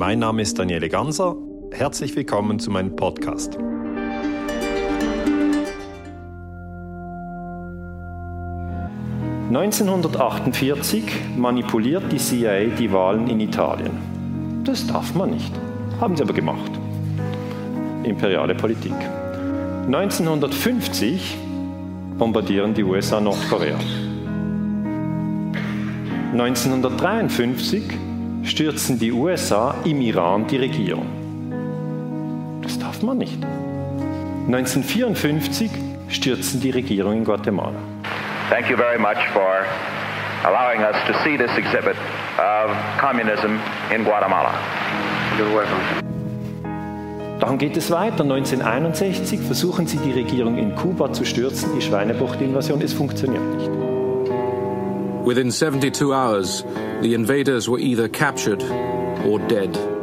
Mein Name ist Daniele Ganser. Herzlich willkommen zu meinem Podcast. ...1948 manipuliert die CIA die Wahlen in Italien. Das darf man nicht. Haben sie aber gemacht. Imperiale Politik. 1950 bombardieren die USA Nordkorea. 1953 stürzen die USA im Iran die Regierung. Das darf man nicht. 1954 stürzen die Regierung in Guatemala. Thank you very much for allowing us to see this exhibit of communism in Guatemala. You're welcome. Dann geht es weiter. 1961 versuchen sie die Regierung in Kuba zu stürzen, die Schweinebucht-Invasion. Es funktioniert nicht. Within 72 hours, the invaders were either captured or dead.